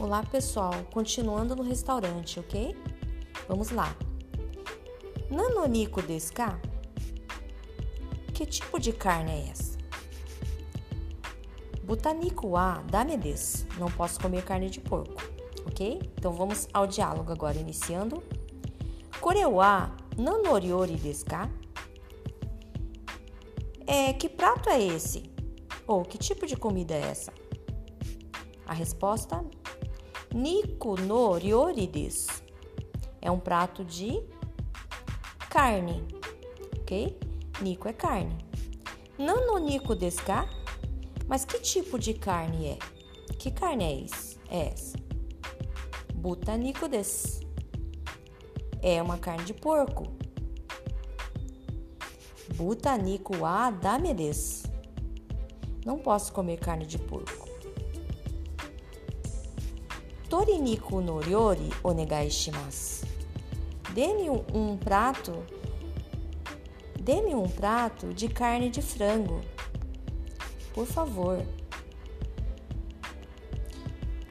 Olá, pessoal. Continuando no restaurante, ok? Vamos lá. Nanonico desu ka? Que tipo de carne é essa? Butanico wa dame desu. Não posso comer carne de porco, ok? Então vamos ao diálogo agora, iniciando. Kore wa nanoriori desu ka? É, que prato é esse? Ou que tipo de comida é essa? A resposta: Ryori desu. É um prato de carne, ok? Nico é carne. Nano nico desu ka? Mas que tipo de carne é? Que carne é, é essa? Butanico desu. É uma carne de porco. Butanico wa dame desu. Não posso comer carne de porco. Toriniku no ryori onegai shimasu. Dê-me um, um prato. Dê-me um prato de carne de frango. Por favor.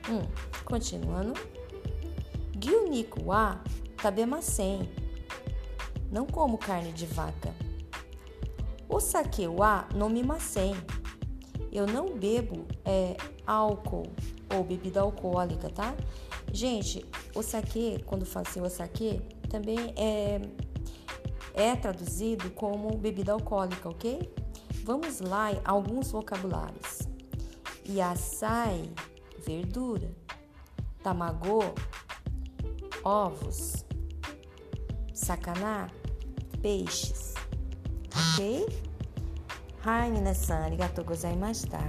Hum, continuando. Gyuniku wa tabemasen. Não como carne de vaca. O sake wa nomimasen. Eu não bebo é, álcool ou bebida alcoólica, tá? Gente, o saque, quando fala assim, o saque, também é, é traduzido como bebida alcoólica, ok? Vamos lá alguns vocabulários. Yasai, verdura. Tamago, ovos. Sakana, peixes. Ok? はい、皆さんありがとうございました。